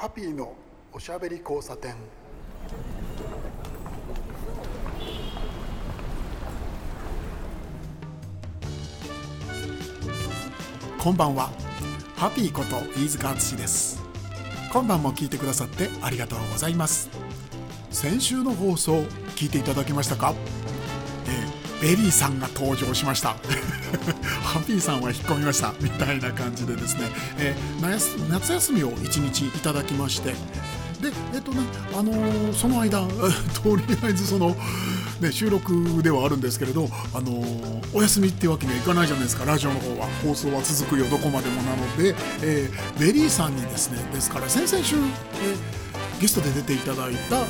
はぴいのおしゃべり交差点。こんばんは。はぴいこと飯塚敦です。今晩も聞いてくださってありがとうございます。先週の放送聞いていただけましたか、ベリーさんが登場しました。はぴいさんは引っ込みました。みたいな感じでですね、えー、夏休みを1日いただきまして。でえっとねあのー、その間 とりあえずそのね、収録ではあるんですけれど、あのー、お休みっていうわけにはいかないじゃないですか。ラジオの方は放送は続くよどこまでもなので、えー、ベリーさんにですねですから先々週、え、ゲストで出ていただいた、え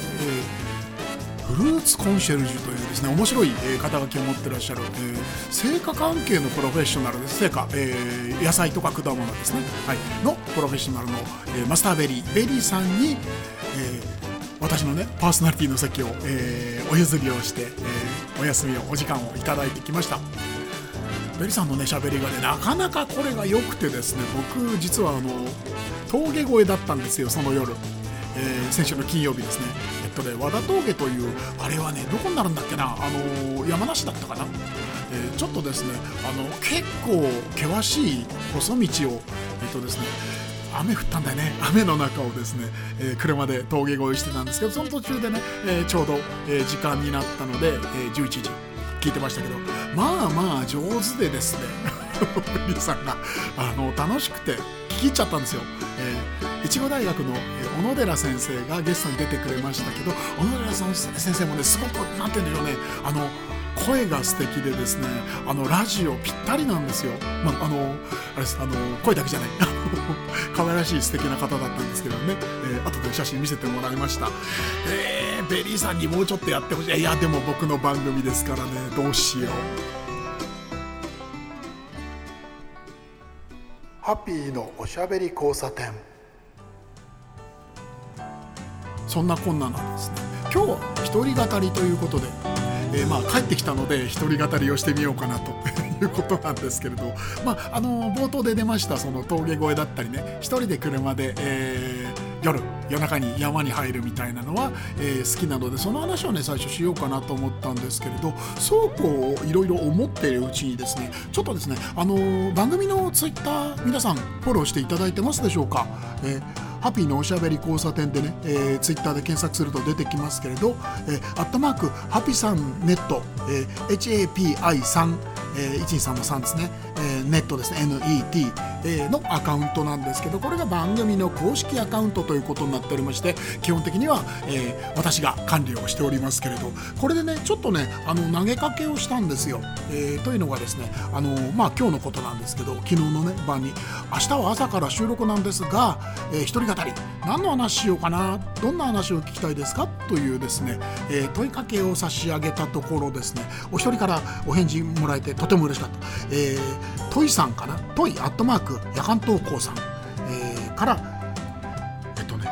フルーツコンシェルジュというですね面白い、え肩書きを持ってらっしゃる、えー、成果関係のプロフェッショナルです。成果、えー、野菜とか果物ですね、はい、のプロフェッショナルの、えー、マスターベリーベリーさんに、えー私のねパーソナリティの席を、えー、お譲りをして、えー、お休みをお時間をいただいてきました。ベリさんのね喋りがねなかなかこれが良くてですね僕実はあの峠越えだったんですよその夜、えー、先週の金曜日ですね。えっとね和田峠というあれはねどこになるんだっけなあの山梨だったかなえー、ちょっとですねあの結構険しい細道をえっとですね雨降ったんだよね雨の中をですね、えー、車で峠越えしてたんですけどその途中でね、え、ちょうど、え、時間になったので、え、11時聞いてましたけどまあまあ上手でですねベ リさんがあの楽しくて聞き入っちゃったんですよ。えー、いちご大学の、え、小野寺先生がゲストに出てくれましたけど小野寺先生もねすごくなんていうんでしょうね。あの声が素敵でですねあのラジオぴったりなんですよ、まあ、あのあれあの声だけじゃない。可愛らしい素敵な方だったんですけどね、えー、後で写真見せてもらいました、えー、ベリーさんにもうちょっとやってほしい。いやでも僕の番組ですからね。どうしよう。はぴいのおしゃべり交差点。そんなこんなんですね。今日は一人語りということでえー、まあ、帰ってきたので一人語りをしてみようかなと いうことなんですけれど、まあ、あの冒頭で出ましたその峠越えだったりね一人で車で、えー、夜夜中に山に入るみたいなのは、えー、好きなのでその話をね最初しようかなと思ったんですけれどそうこういろいろ思っているうちにですねちょっとですねあの番組のツイッター皆さんフォローしていただいてますでしょうか、えーハピーのおしゃべり交差点でね、えー、ツイッターで検索すると出てきますけれど、えー、アットマークハピさんネット、えー、HAPI3 えー、123の3ですね、えー、ネットですね NET、えー、のアカウントなんですけどこれが番組の公式アカウントということになっておりまして基本的には、えー、私が管理をしておりますけれどこれでねちょっとねあの投げかけをしたんですよ、えー、というのがですねあのまあ今日のことなんですけど昨日のね晩に明日は朝から収録なんですが、えー、一人語り何の話しようかなどんな話を聞きたいですか？というですね、えー、問いかけを差し上げたところですねお一人からお返事もらえてとても嬉しかった、えー、トイさんかな？トイアットマーク夜間投稿さん、えー、からえっとね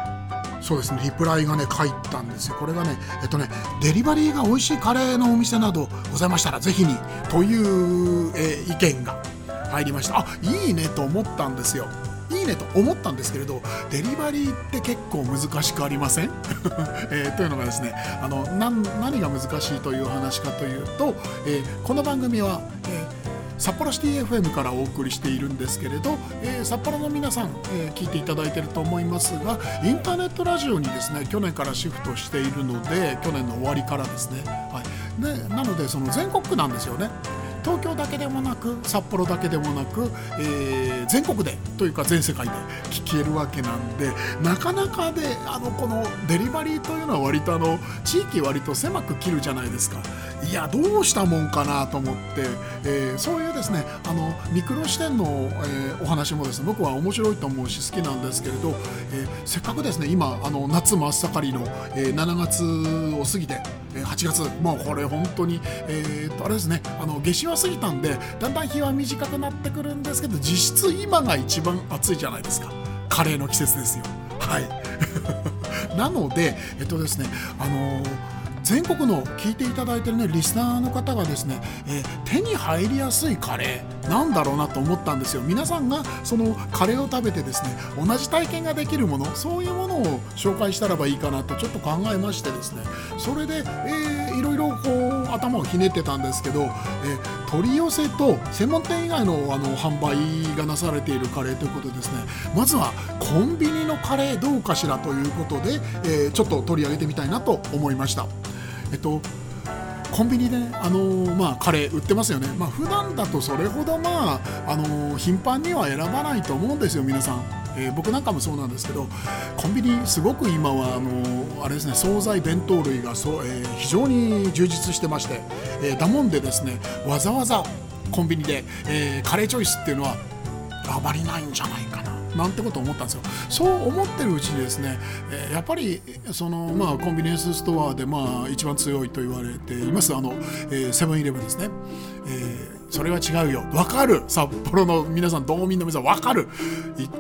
そうですねリプライがね書いたんですよ。これがねえっとねデリバリーが美味しいカレーのお店などございましたらぜひにという、えー、意見が入りました。あいいねと思ったんですよ。いいねと思ったんですけれどデリバリーって結構難しくありません、えー、というのがですねあの何が難しいという話かというと、えー、この番組は、えー札幌シティ FM からお送りしているんですけれど、えー、札幌の皆さん、えー、聞いていただいていると思いますがインターネットラジオにですね去年からシフトしているので去年の終わりからですね、はい、でなのでその全国区なんですよね。東京だけでもなく札幌だけでもなく、えー、全国でというか全世界で聞けるわけなんでなかなかであのこのデリバリーというのは割とあの地域割と狭く切るじゃないですか。いやどうしたもんかなと思って、えー、そういうですねあのミクロ視点の、えー、お話もですね僕は面白いと思うし好きなんですけれど、えー、せっかくですね今あの夏真っ盛りの、えー、7月を過ぎて8月もうこれ本当に、えー、とあれですねあの夏至は過ぎたんでだんだん日は短くなってくるんですけど実質今が一番暑いじゃないですか。カレーの季節ですよ。はい。なのでえっとですねあの全国の聞いていただいてるねリスナーの方がですね、えー、手に入りやすいカレーなんだろうなと思ったんですよ皆さんがそのカレーを食べてですね同じ体験ができるものそういうものを紹介したらばいいかなとちょっと考えましてですねそれで、えー、いろいろこう頭をひねってたんですけど、えー、取り寄せと専門店以外のあの販売がなされているカレーということですねまずはコンビニのカレーどうかしらということで、えー、ちょっと取り上げてみたいなと思いました。えっとコンビニで、ね、あのー、まあ、カレー売ってますよね、まあ普段だとそれほど、まああのー、頻繁には選ばないと思うんですよ、皆さん。えー、僕なんかもそうなんですけどコンビニすごく今はあのあれですね惣菜弁当類がそう、えー、非常に充実してまして、えー、だもんでですねわざわざコンビニで、えー、カレーチョイスっていうのはあまりないんじゃないかななんてことを思ったんですよ。そう思ってるうちにですね、えー、やっぱりその、まあ、コンビニエンスストアで、まあ、一番強いと言われていますあの、えセブンイレブンですね、えーそれは違うよ。わかる。札幌の皆さん道民の皆さんわかる。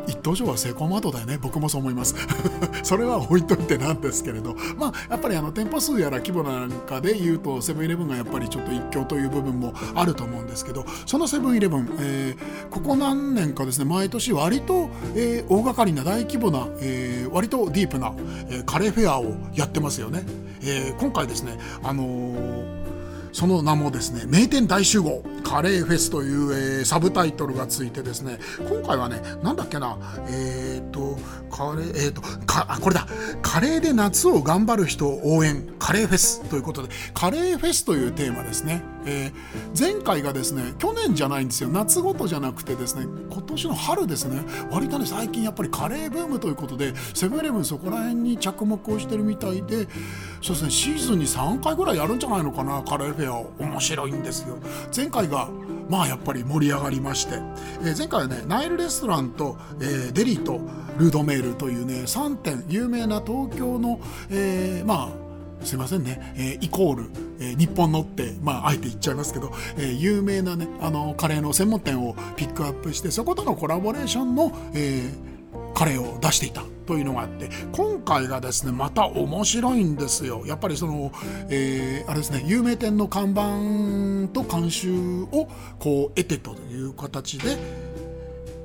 一等賞はセコマドだよね。僕もそう思います。それは置いといてなんですけれど。まあやっぱりあの店舗数やら規模なんかで言うとセブンイレブンがやっぱりちょっと一強という部分もあると思うんですけどそのセブンイレブン、えー、ここ何年かですね毎年割と、えー、大掛かりな大規模な、えー、割とディープな、えー、カレーフェアをやってますよね、えー、今回ですねあのーその名もですね名店大集合カレーフェスという、えー、サブタイトルがついてですね今回はねなんだっけなえっ、とカレーえっ、とかあこれだカレーで夏を頑張る人を応援カレーフェスということでカレーフェスというテーマですね、えー、前回がですね去年じゃないんですよ夏ごとじゃなくてですね今年の春ですね割とね最近やっぱりカレーブームということでセブンイレブンそこら辺に着目をしてるみたいでそうですねシーズンに3回ぐらいやるんじゃないのかなカレーフェアェア面白いんですよ。前回がまあやっぱり盛り上がりまして、えー、前回はねナイルレストランと、えー、デリーとルードメールというね3点有名な東京の、えー、まあすいませんね、えー、イコール、えー、日本のって、まあ、あえて言っちゃいますけど、えー、有名なね、あの、カレーの専門店をピックアップして、そことのコラボレーションの、えー、カレーを出していた。というのがあって今回がですねまた面白いんですよ。やっぱりその、えー、あれですね有名店の看板と監修をこう得てという形で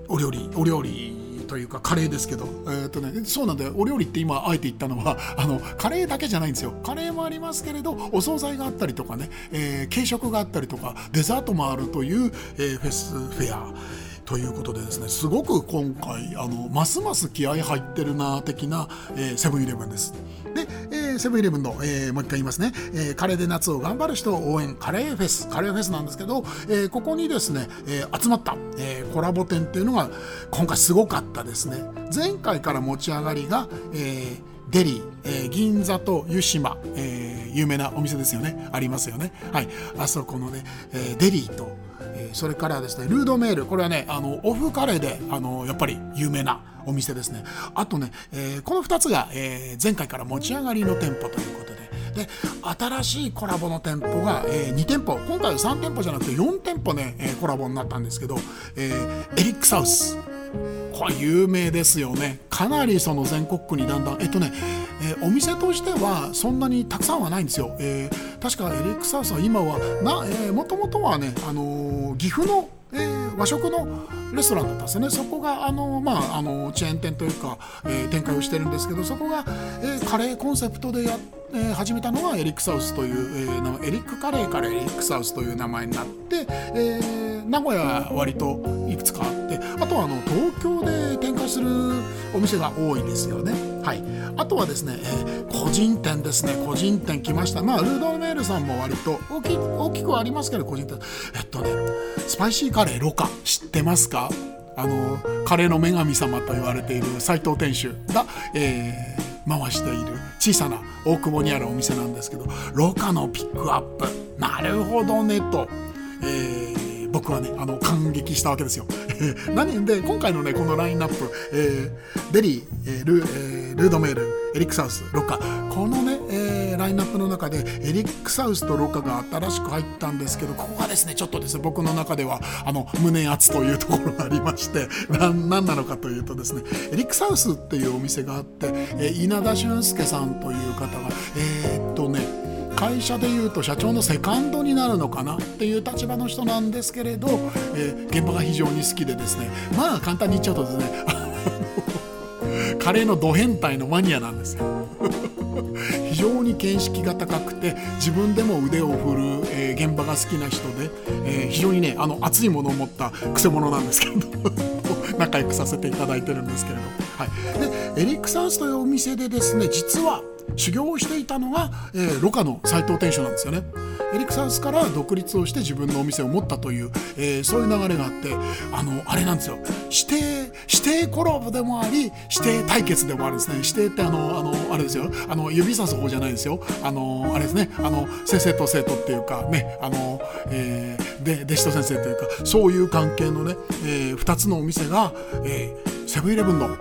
お料理お料理というかカレーですけど、えーとね、そうなんだよ。お料理って今あえて言ったのは あのカレーだけじゃないんですよ。カレーもありますけれどお惣菜があったりとかね、えー、軽食があったりとかデザートもあるという、えー、フェスフェア。ということでですねすごく今回あのますます気合入ってるな的な、えセブンイレブンです。で、えセブンイレブンの、えー、もう一回言いますね、えー、カレーで夏を頑張る人を応援カレーフェス。カレーフェスなんですけど、えー、ここにですね、え集まった、えコラボ店っていうのが今回すごかったですね。前回から持ち上がりが、えデリー、えー、銀座と湯島、えー、有名なお店ですよね。ありますよね。はい。あそこのね、えー、デリーとそれからですねルードメール。これはねあのオフカレーであのやっぱり有名なお店ですね。あとね、えー、この2つが、えー、前回から持ち上がりの店舗ということで。で新しいコラボの店舗が、えー、2店舗。今回は3店舗じゃなくて4店舗ね、え、コラボになったんですけど、え、エリックサウス。これ有名ですよねかなりその全国区にだんだんえっとねえー、お店としてはそんなにたくさんはないんですよ。えー、確かエリックサウスは今はな、え、もともとはね、あのー、岐阜の、えー、和食のレストランだったんですね。そこがあのまああのチェーン店というか、えー、展開をしてるんですけど、そこが、えー、カレーコンセプトでや、えー、始めたのがエリックサウスという、えー、エリックカレーからエリックサウスという名前になって、えー、名古屋は割といくつかあって、あとはあの東京で展開するお店が多いですよね。はい、あとはですね、えー、個人店ですね。個人店来ました。まあルードメールさんも割と大き大きくはありますけど個人店。えっとねスパイシーカレーロカ知ってますか？あのカレーの女神様と言われている斉藤店主が、えー、回している小さな大久保にあるお店なんですけどロカのピックアップ。なるほどねと、えー、僕はねあの感激したわけですよ。何で今回のねこのラインナップ、えー、デリー、えー、ル,、えー、ルードメールエリックサウスロカこのね、えー、ラインナップの中でエリックサウスとロカが新しく入ったんですけどここがですねちょっとですね僕の中ではあの胸熱というところがありまして 何なのかというとですねエリックサウスっていうお店があって、えー、稲田俊介さんという方がえー、っとね会社でいうと社長のセカンドになるのかなっていう立場の人なんですけれど、えー、現場が非常に好きでですね。まあ簡単に言っちゃうとですね カレーのド変態のマニアなんですよ。非常に見識が高くて自分でも腕を振る、えー、現場が好きな人で、えー、非常にねあの熱いものを持ったくせ者なんですけど 仲良くさせていただいてるんですけれど、はい、でエリック・サウスというお店でですね実は修行をしていたのが、えー、ロカの斎藤店主なんですよね。エリク・サウスから独立をして自分のお店を持ったという、えー、そういう流れがあってあのあれなんですよ。指定指定コラボでもあり指定対決でもあるんですね。指定ってあのあのあれですよ。あの指さす方じゃないですよ。あのあれですね。あの先生と生徒っていうかねあの、えー、で弟子と先生というかそういう関係のね、えー、2つのお店が、えー、セブンイレブンの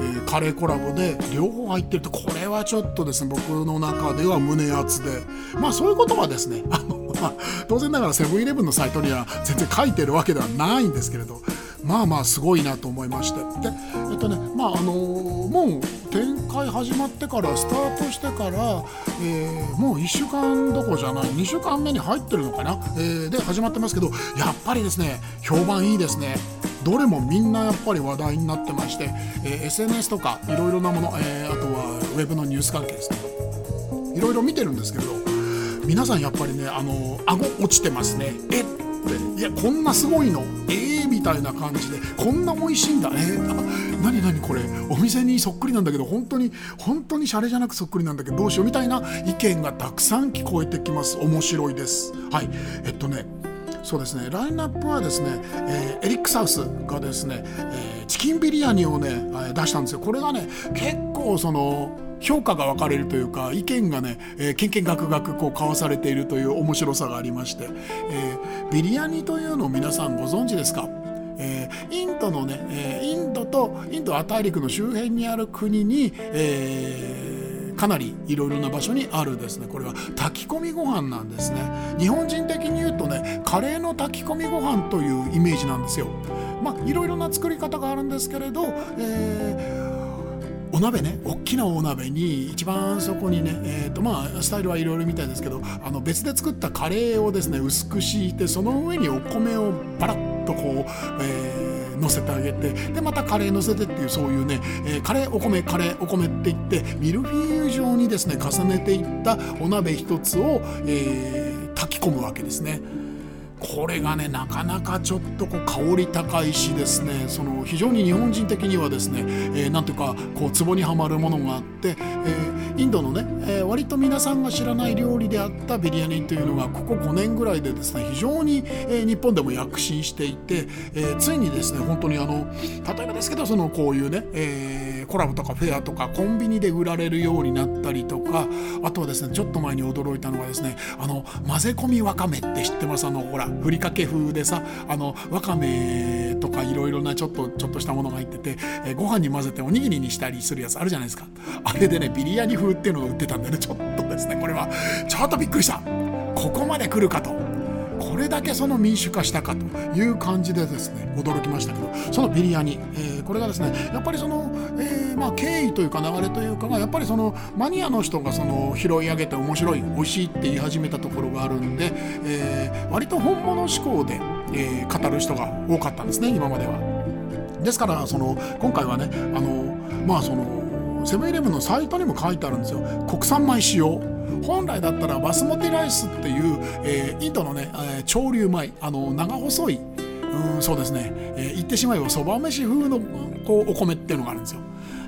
え、カレーコラボで両方入ってるとこれはちょっとですね僕の中では胸熱で。まあそういうことはですねあの、ま、当然ながらセブンイレブンのサイトには全然書いてるわけではないんですけれどまあまあすごいなと思いまして。でえっとねまああのもう展開始まってからスタートしてから、えー、もう1週間どころじゃない2週間目に入ってるのかな、えー、で始まってますけどやっぱりですね評判いいですね。どれもみんなやっぱり話題になってまして、えー、SNS とかいろいろなもの、えー、あとはウェブのニュース関係ですね。いろいろ見てるんですけれど皆さんやっぱりねあの顎落ちてますね。えいやこんなすごいの？えー、みたいな感じでこんな美味しいんだ。えー、何何これ？お店にそっくりなんだけど本当に本当にシャレじゃなくそっくりなんだけどどうしようみたいな意見がたくさん聞こえてきます。面白いです。はい。えっとねそうですね。ラインナップはですね、えー、エリック・サウスがですね、えー、チキンビリヤニをねえ出したんですよ。これがね結構その評価が分かれるというか意見がね、えー、けんけんがくがくこう交わされているという面白さがありまして、えー、ビリヤニというのを皆さんご存知ですか？えー、インドのね、えー、インドとインド亜大陸の周辺にある国に、えーかなりいろいろな場所にあるですね。これは炊き込みご飯なんですね。日本人的に言うとねカレーの炊き込みご飯というイメージなんですよ。まあいろいろな作り方があるんですけれど、えーお鍋ね大きなお鍋に一番そこにね、えーとまあ、スタイルはいろいろみたいですけどあの別で作ったカレーをですね薄く敷いてその上にお米をバラッとこう、えー乗せてあげてでまたカレー乗せてっていうそういうね、えー、カレーお米カレーお米っていってミルフィーユ状にですね重ねていったお鍋一つを、えー、炊き込むわけですね。これがねなかなかちょっとこう香り高いしですね。その非常に日本人的にはですね、えー、なんていうかこうツボにはまるものがあって、えー、インドのね、えー、割と皆さんが知らない料理であったビリヤニというのがここ5年ぐらいでですね非常に、えー、日本でも躍進していて、えー、ついにですね本当にあの例えばですけどそのこういうね、えー、コラボとかフェアとかコンビニで売られるようになったりとかあとはですねちょっと前に驚いたのがですねあの混ぜ込みわかめって知ってます？あのほらふりかけ風でさあのわかめとかいろいろなちょっとちょっとしたものが入ってて、え、ご飯に混ぜておにぎりにしたりするやつあるじゃないですか。あれでねビリヤニ風っていうのを売ってたんでねちょっとですねこれは。ちょっとびっくりした。ここまで来るかと。これだけその民主化したかという感じでですね驚きましたけどそのビリヤニ、えー、これがですねやっぱりその、えー、まあ、経緯というか流れというかがやっぱりそのマニアの人がその拾い上げて面白い美味しいって言い始めたところがあるんで、えー、割と本物志向で、え語る人が多かったんですね今までは。ですからその今回はねあのまあそのセブンイレブンのサイトにも書いてあるんですよ国産米使用本来だったらバスモティライスっていう、えー、インドのね、えー、潮流米あの長細いうんそうですね、えー、言ってしまえばそば飯風のこうお米っていうのがあるんですよ。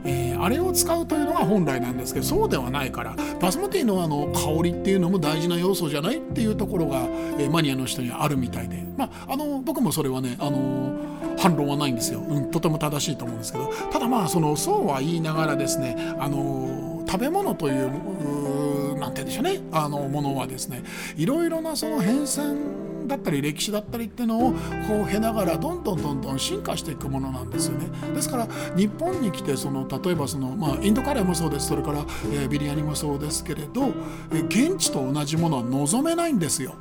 えー、あれを使うというのが本来なんですけどそうではないからバスモティのあの香りっていうのも大事な要素じゃないっていうところが、えー、マニアの人にはあるみたいで、まあ、あの僕もそれはね、あの反論はないんですよ、うん、とても正しいと思うんですけど。ただまあそのそうは言いながらですね、あの食べ物というなんて言うんでしょうね。あのものはですねいろいろなその変遷だったり歴史だったりっていうのをこう経ながらどんどんどんどん進化していくものなんですよね。ですから日本に来てその例えばその、まあ、インドカレーもそうです。それから、えー、ビリヤニもそうですけれど、えー、現地と同じものは望めないんですよ。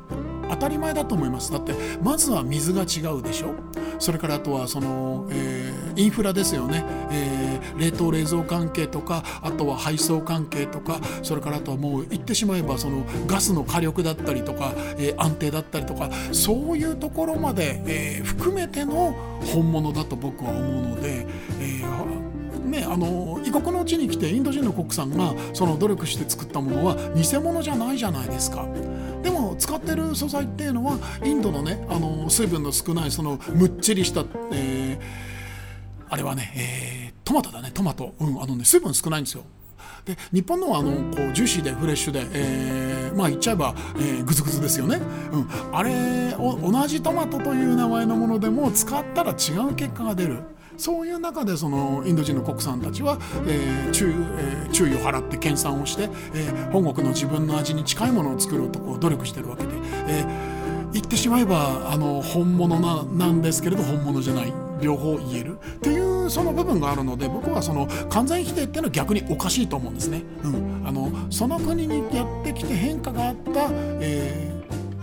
当たり前だと思います。だってまずは水が違うでしょ。それからあとはその、えーインフラですよね、えー、冷凍冷蔵関係とかあとは配送関係とかそれからあとはもう言ってしまえばそのガスの火力だったりとか、えー、安定だったりとかそういうところまで、えー、含めての本物だと僕は思うので、えーね、あの異国の地に来てインド人のコックさんがその努力して作ったものは偽物じゃないじゃないですか。でも使ってる素材っていうのはインドのねあの水分の少ないそのむっちりした、えー、あれはね、えー、トマトだね。トマト、うん、あのね水分少ないんですよ。で日本のはあのこうジューシーでフレッシュで、えー、まあ言っちゃえば、えー、グズグズですよね、うん、あれを同じトマトという名前のものでも使ったら違う結果が出る。そういう中でそのインド人の国産たちは、えー注えー、注意を払って研鑽をして、えー、本国の自分の味に近いものを作ろうとこう努力してるわけで、えー、言ってしまえばあの本物ななんですけれど本物じゃない。両方言えるっていうその部分があるので僕はその完全否定っていうのは逆におかしいと思うんですね。うん、あのその国にやってきて変化があった、えー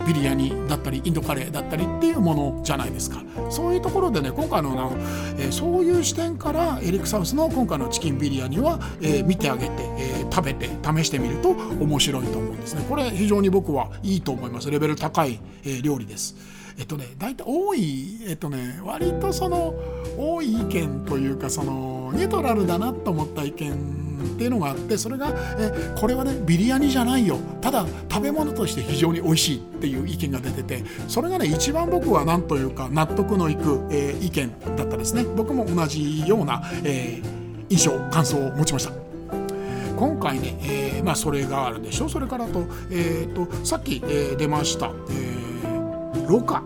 ビリヤニだったりインドカレーだったりっていうものじゃないですか。そういうところでね今回の、えー、そういう視点からエリック・サウスの今回のチキンビリヤニは、えー、見てあげて、えー、食べて試してみると面白いと思うんですね。これ非常に僕はいいと思います。レベル高い、えー、料理です。えっとね大体多いえっとね割とその多い意見というかそのニュートラルだなと思った意見っていうのがあってそれがえこれはねビリヤニじゃないよ。ただ食べ物として非常に美味しいっていう意見が出ててそれがね一番僕は何というか納得のいく、えー、意見だったですね。僕も同じような、えー、印象感想を持ちました。今回ね、えーまあ、それがあるでしょ。それからと,、えーと、さっき、えー、出ました、え、ロカ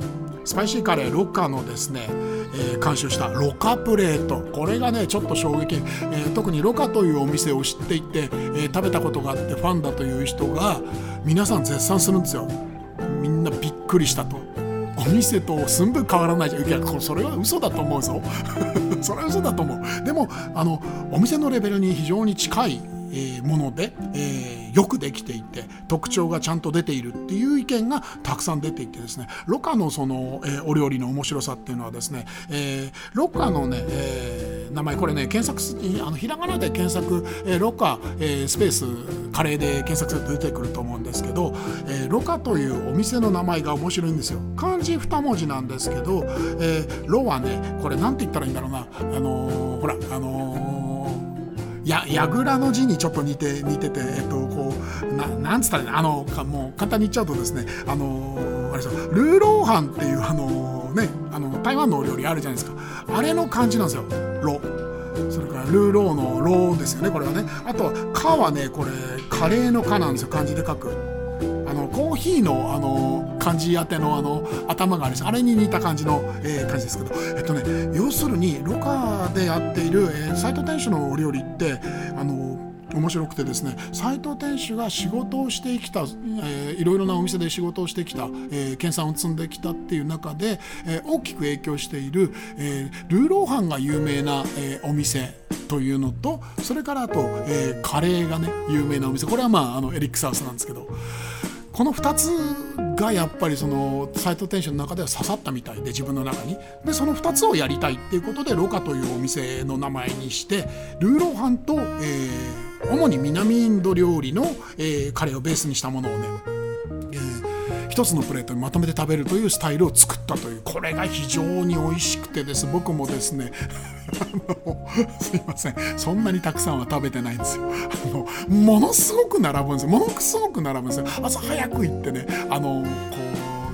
スパイシーカレーロカのですね、えー、監修したロカプレート。これがねちょっと衝撃、えー、特にロカというお店を知っていて、えー、食べたことがあってファンだという人が皆さん絶賛するんですよ。みんなびっくりしたと。お店と寸分変わらない。じゃんいやそれは嘘だと思うぞ。それは嘘だと思う。でもあのお店のレベルに非常に近いえもので、えー、よくできていて特徴がちゃんと出ているっていう意見がたくさん出ていてですね。ロカのその、えー、お料理の面白さっていうのはですね、えー、ロカのね、えー、名前これね検索あのひらがなで検索、えー、ロカ、えー、スペースカレーで検索すると出てくると思うんですけど、えー、ロカというお店の名前が面白いんですよ。漢字2文字なんですけど、えー、ロはねこれなんて言ったらいいんだろうな。あのー、ほらあのーや櫓の字にちょっと似て似てて、えっと、こうななんつったらねあのもう簡単に言っちゃうとですねあのあれですよ。ルーローハンっていうあのねあの台湾のお料理あるじゃないですか。あれの感じなんですよ。ロそれからルーローのローですよねこれはね。あとは「か」はねこれカレーの「か」なんですよ。漢字で書く。あのコーヒーのあの漢字当てのあの頭があるしあれに似た感じの、えー、感じですけど、えっとね、要するにロカでやっている、えー、斉藤店主のお料理ってあの面白くてですね斉藤店主が仕事をしてきた、えー、いろいろなお店で仕事をしてきた、えー、研鑽を積んできたっていう中で、えー、大きく影響している、えー、ルーローハンが有名な、えー、お店というのとそれからあと、えー、カレーがね有名なお店。これはまああのエリック・サウスなんですけど。この2つがやっぱりその斎藤店主の中では刺さったみたいで自分の中に。でその2つをやりたいっていうことでロカというお店の名前にしてルーローハンと、えー、主に南インド料理の、えー、カレーをベースにしたものをね、一つのプレートにまとめて食べるというスタイルを作ったという。これが非常に美味しくてです。僕もですねすいません。そんなにたくさんは食べてないんですよ。あのものすごく並ぶんですよ。ものすごく並ぶんですよ。朝早く行ってねあのこ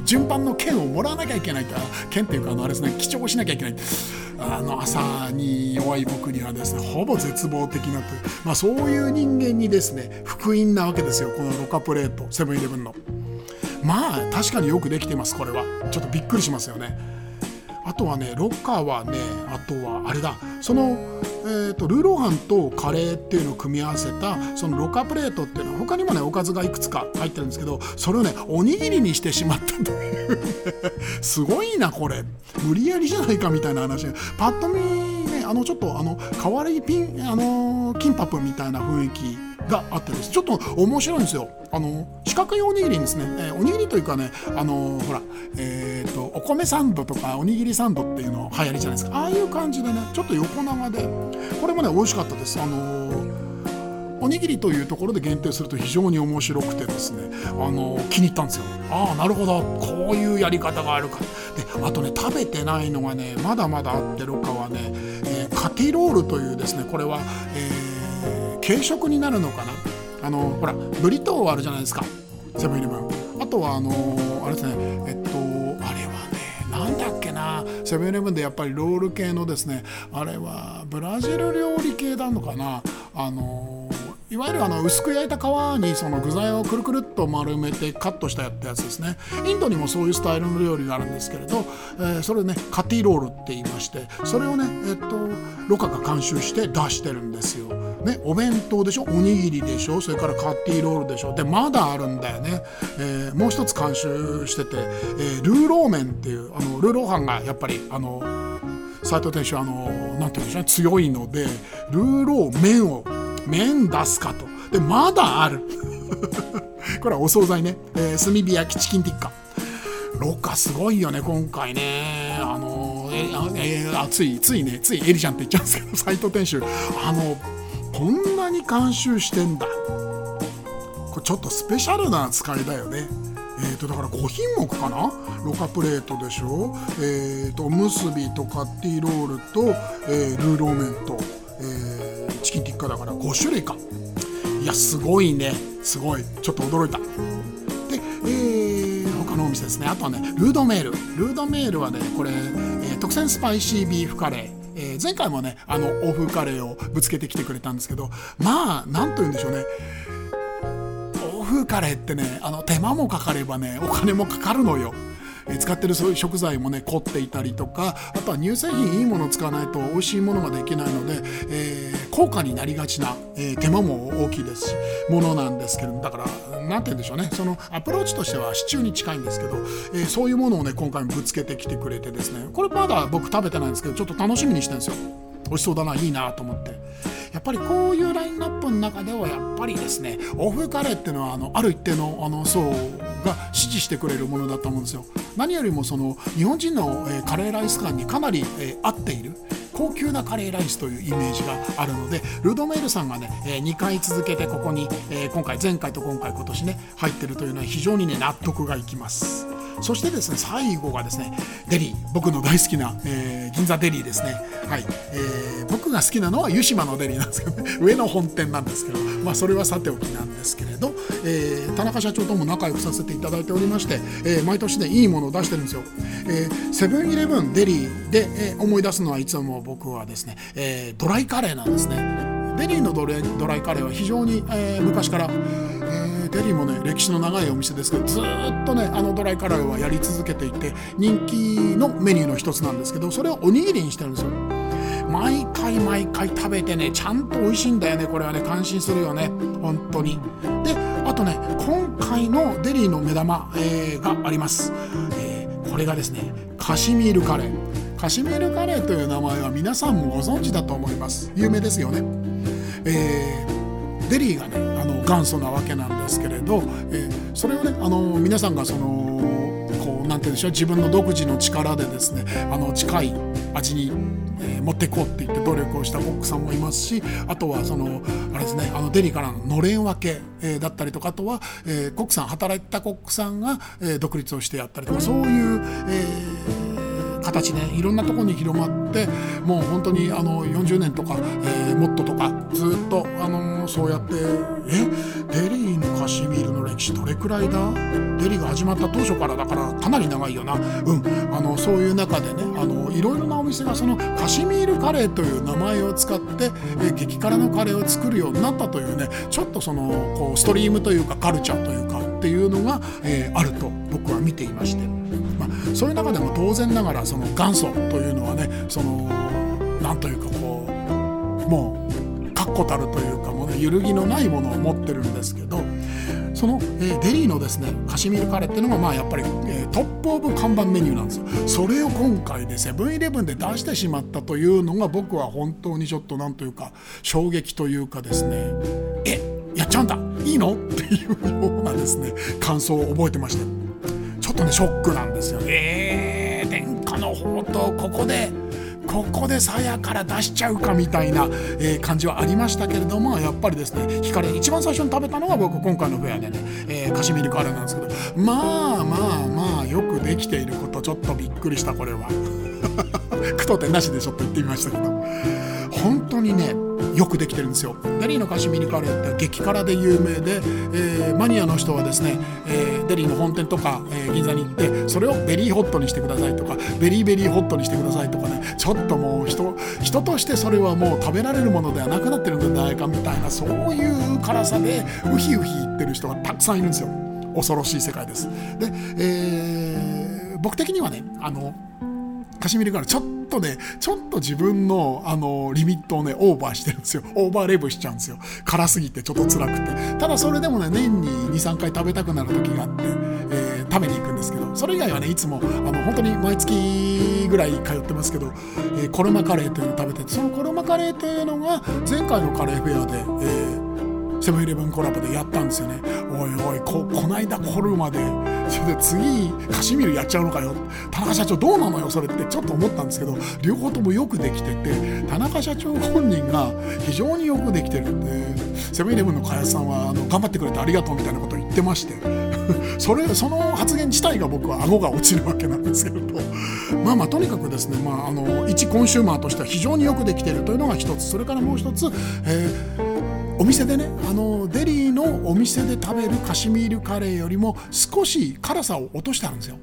う順番の券をもらわなきゃいけないって券っていうかあのあれですね記帳しなきゃいけない。あの朝に弱い僕にはですねほぼ絶望的なという、まあ、そういう人間にですね福音なわけですよ。このロカプレートセブンイレブンの。まあ確かによくできてますこれは。ちょっとびっくりしますよね。あとはねロッカーはねあとはあれだ。その、えーと、ルーローハンとカレーっていうのを組み合わせたそのロカプレートっていうのは他にもねおかずがいくつか入ってるんですけどそれをねおにぎりにしてしまったという、すごいなこれ。無理やりじゃないかみたいな話。パッと見ねあのちょっとあの代わりピンあのキンパプみたいな雰囲気。があってですちょっと面白いんですよ。あの四角いおにぎりにですね、えー、おにぎりというかねあのほらえっ、ー、とお米サンドとかおにぎりサンドっていうの流行りじゃないですか。ああいう感じでねちょっと横長でこれもね美味しかったです。あのおにぎりというところで限定すると非常に面白くてですねあの気に入ったんですよ。ああなるほど。こういうやり方があるか。であとね食べてないのがねまだまだあってるかはね、えー、カティロールというですねこれは、え、軽食になるのかな？あのほらブリトーあるじゃないですか。セブンイレブン。あとはあのあれですね。えっとあれはねなんだっけな。セブンイレブンでやっぱりロール系のですねあれはブラジル料理系なのかな。あのいわゆるあの薄く焼いた皮にその具材をくるくるっと丸めてカットしたやつですね。インドにもそういうスタイルの料理があるんですけれど、えー、それねカティロールって言いましてそれをねえっとロカが監修して出してるんですよ。ね、お弁当でしょ？おにぎりでしょ？それからカッティロールでしょ？でまだあるんだよね、えー、もう一つ監修してて、えー、ルーローメンっていうあのルーローハンがやっぱりあの斉藤店主あのなんていうんでしょうね？強いのでルーロー麺を麺出すかと。でまだある。これはお惣菜ね、えー、炭火焼きチキンティッカ。ロカすごいよね今回ね。あのええー、あついついねついエリちゃんって言っちゃうんですけど斉藤店主。あのこんなに監修してんだ。これちょっとスペシャルな扱いだよね。えーと、だから5品目かな？ロカプレートでしょ、えーと、おむすびとカッティロールと、えー、ルーローメンと、えー、チキンティッカだから5種類か。いやすごいね。すごい。ちょっと驚いた。で、えー、他のお店ですね。あとはねルードメール。ルードメールはねこれ、えー、特選スパイシービーフカレー。ー、前回もねあの欧風カレーをぶつけてきてくれたんですけどまあ何と言うんでしょうね欧風カレーってねあの手間もかかればねお金もかかるのよ。使ってるそういう食材もね凝っていたりとかあとは乳製品いいものを使わないと美味しいものができないので、えー、高価になりがちな、えー、手間も大きいですしものなんですけどだから何て言うんでしょうね。そのアプローチとしてはシチューに近いんですけど、えー、そういうものをね今回ぶつけてきてくれてですね。これまだ僕食べてないんですけどちょっと楽しみにしてるんですよ。美味しそうだないいなと思って。やっぱりこういうラインナップの中ではやっぱりですね欧風カレーっていうのはあのある一定のあの層が支持してくれるものだと思うんですよ。何よりもその日本人の、え、カレーライス感にかなり、え、合っている。高級なカレーライスというイメージがあるのでルドメールさんがね、え2回続けてここに、え今回前回と今回今年ね入ってるというのは非常にね納得がいきます。そしてですね最後がですねデリー僕の大好きな、えー、銀座デリーですね。はい、えー、僕が好きなのは湯島のデリーなんですけど、ね、上の本店なんですけど。まあそれはさておきなんですけれど、えー、田中社長とも仲良くさせていただいておりまして、えー、毎年ねいいものを出してるんですよ、えー、セブンイレブンデリーで、えー、思い出すのはいつも僕はですね、えー、ドライカレーなんですね。デリーのドライカレーは非常に、えー、昔から、デリーもね歴史の長いお店ですけどずっとねあのドライカレーはやり続けていて人気のメニューの一つなんですけどそれをおにぎりにしてるんですよ。毎回毎回食べてねちゃんと美味しいんだよねこれはね感心するよね。本当に。であとね今回のデリーの目玉、えー、があります、えー、これがですねカシミールカレー。カシミールカレーという名前は皆さんもご存知だと思います。有名ですよね。えー、デリーがね元祖なわけなんですけれど、えー、それをねあの皆さんがそのこうなんて言うんでしょう自分の独自の力でですねあの近い味にえー、持っていこうって言って努力をしたコックさんもいますしあとはそのあれですねあのデリからののれん分け、えー、だったりとかあとは、えー、コックさん働いたコックさんが、えー、独立をしてやったりとかそういう、えー、形ねいろんなところに広まってもう本当にあの40年とか、えー、もっととかずっとあのそうやってえデリーのカシミールの歴史どれくらいだ？デリーが始まった当初からだからかなり長いよな。うん。あのそういう中でねあのいろいろなお店がそのカシミールカレーという名前を使って、え激辛のカレーを作るようになったというねちょっとそのこうストリームというかカルチャーというかっていうのが、えー、あると僕は見ていまして、まあ、そういう中でも当然ながらその元祖というのはねそのなんというかこうもう確固たるというかも揺るぎのないものを持ってるんですけどその、え、デリーのですねカシミールカレーっていうのがまあやっぱり、え、トップオブ看板メニューなんですよ。それを今回でセブンイレブンで出してしまったというのが僕は本当にちょっとなんというか衝撃というかですねえやっちゃうんだいいの？っていうようなですね感想を覚えてまして。ちょっとねショックなんですよえー、殿下の宝刀ここでここで鞘から出しちゃうかみたいな、えー、感じはありましたけれどもやっぱりですね光一番最初に食べたのが僕今回のフェアでね、えー、カシミールカレーなんですけど。まあまあまあよくできていることちょっとびっくりしたこれは。句読点なしでちょっと言ってみましたけど。本当にねよくできてるんですよ。デリーのカシミールカレーって激辛で有名で、えー、マニアの人はですね、えー、デリーの本店とか、えー、銀座に行ってそれをベリーホットにしてくださいとかベリーベリーホットにしてくださいとかねちょっともう人人としてそれはもう食べられるものではなくなってるんじゃないかみたいなそういう辛さでウヒウヒ言ってる人がたくさんいるんですよ。恐ろしい世界です。で、えー、僕的にはねあのカシミールからちょっとね、ちょっと自分の、あの、リミットをね、オーバーしてるんですよ。オーバーレブしちゃうんですよ。辛すぎてちょっと辛くて。ただそれでもね、年に2、3回食べたくなる時があって、えー、食べに行くんですけど、それ以外はね、いつも、あの、本当に毎月ぐらい通ってますけど、えー、コロマカレーというのを食べてて、そのコロマカレーというのが、前回のカレーフェアで、えーセブンイレブンコラボでやったんですよね。おいおいここないだ来るまでそれで次カシミールやっちゃうのかよ。田中社長どうなのよ？それってちょっと思ったんですけど両方ともよくできてて田中社長本人が非常によくできてるんでセブンイレブンの開発さんはあの頑張ってくれてありがとうみたいなことを言ってましてそれその発言自体が僕は顎が落ちるわけなんですけれどまあまあとにかくですね、まあ、あの一コンシューマーとしては非常によくできているというのが一つ。それからもう一つ、えーお店でねあのデリーのお店で食べるカシミールカレーよりも少し辛さを落としてあるんですよ。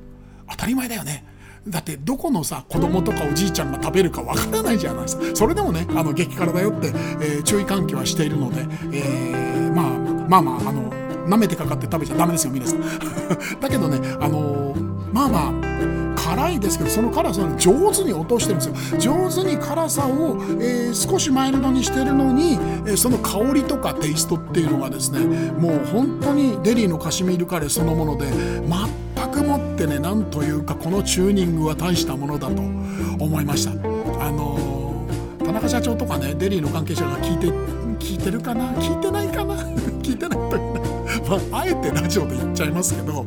当たり前だよね。だってどこのさ子供とかおじいちゃんが食べるかわからないじゃないですか。それでもねあの激辛だよって、えー、注意喚起はしているので、えー、まあまあまああの舐めてかかって食べちゃダメですよ皆さん。だけどねあのまあまあ辛いですけどその辛さを上手に落としてるんですよ。上手に辛さを、えー、少しマイルドにしてるのに、えー、その香りとかテイストっていうのがですねもう本当にデリーのカシミールカレーそのもので全くもってねなんというかこのチューニングは大したものだと思いました。あのー、田中社長とかねデリーの関係者が聞いて聞いてるかな？聞いてないかな？聞いてないといまあ、あえてラジオで言っちゃいますけど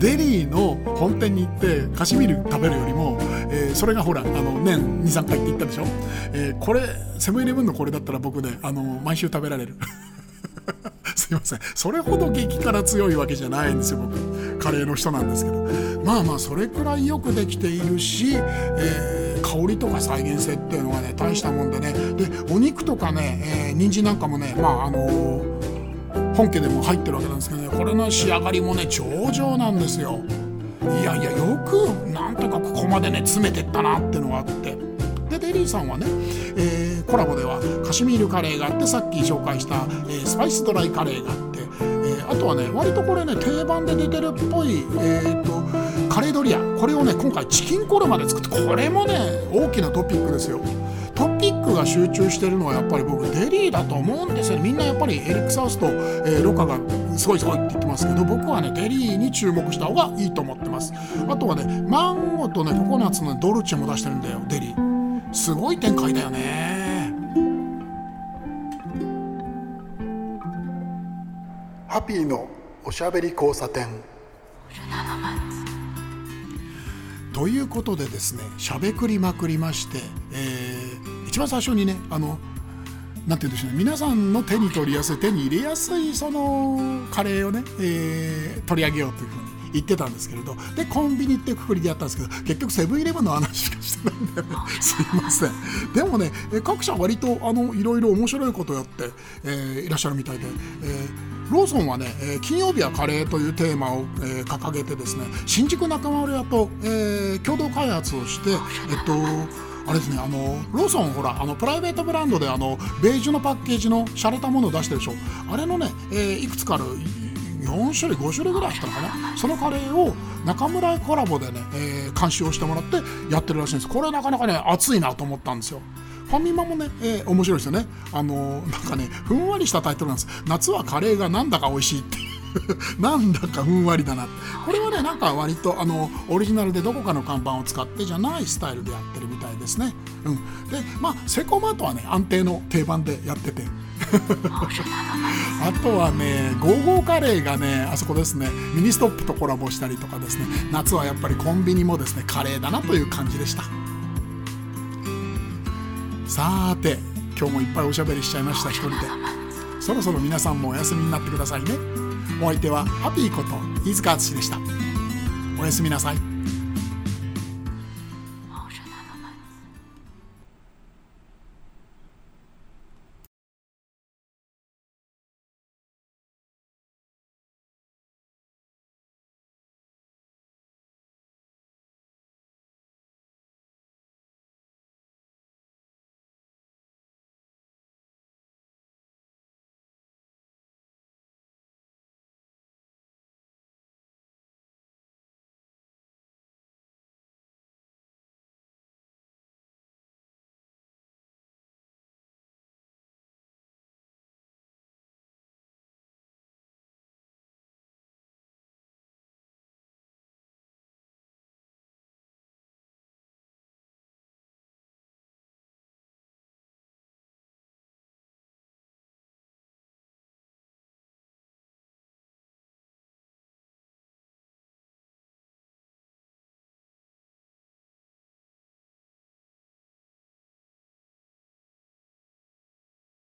デリーの本店に行ってカシミール食べるよりも、えー、それがほらあの年23回って言ったでしょ、えー、これセブンイレブンのこれだったら僕ねあの毎週食べられる。すいません。それほど激辛強いわけじゃないんですよ僕。カレーの人なんですけど。まあまあそれくらいよくできているし、えー、香りとか再現性っていうのがね大したもんでね。でお肉とかね、えー、人参なんかもねまああのー本家でも入ってるわけなんですけどねこれの仕上がりもね上々なんですよ。いやいやよくなんとかここまでね詰めてったなってのがあって。でデリーさんはね、えー、コラボではカシミールカレーがあってさっき紹介した、えー、スパイスドライカレーがあって、えー、あとはね割とこれね定番で出てるっぽいえー、っとカレードリア。これをね今回チキンコルマで作ってこれもね大きなトピックですよ。トピックが集中してるのはやっぱり僕デリーだと思うんですよね。みんなやっぱりエリック・サウスと、えー、ロカがすごいすごいって言ってますけど僕はねデリーに注目した方がいいと思ってます。あとはねマンゴーとねココナッツのドルチェも出してるんだよデリー。すごい展開だよね。ハピーのおしゃべり交差点。ということでですねしゃべくりまくりまして、えー、一番最初にねあのなんて言うんでしょうね。皆さんの手に取りやすい手に入れやすいそのカレーをね、えー、取り上げようというふうに言ってたんですけれど。でコンビニってくくりでやったんですけど結局セブンイレブンの話しかしてないんすいません。でもね各社割とあのいろいろ面白いことをやって、えー、いらっしゃるみたいで、えー、ローソンはね、え金曜日はカレーというテーマを、えー、掲げてですね新宿中丸屋と、えー、共同開発をしてえっとあれですねあのローソンほらあのプライベートブランドであのベージュのパッケージの洒落たものを出してるでしょ。あれのね、えー、いくつかある4種類5種類ぐらいあったのかな。そのカレーを中村コラボでね、えー、監修をしてもらってやってるらしいんです。これなかなかね熱いなと思ったんですよ。ファミマもね、えー、面白いですよね。あのー、なんかねふんわりしたタイトルなんです。夏はカレーがなんだか美味しいって。なんだかふんわりだな。これはねなんか割とあのオリジナルでどこかの看板を使ってじゃないスタイルでやってるみたいですね、うん、でまあセコマートはね安定の定番でやってて。あとはねゴーゴーカレーがねあそこですね。ミニストップとコラボしたりとかですね。夏はやっぱりコンビニもですねカレーだなという感じでした。さーて今日もいっぱいおしゃべりしちゃいました一人で。そろそろ皆さんもお休みになってくださいねお相手ははぴいこと飯塚敦でした。おやすみなさい。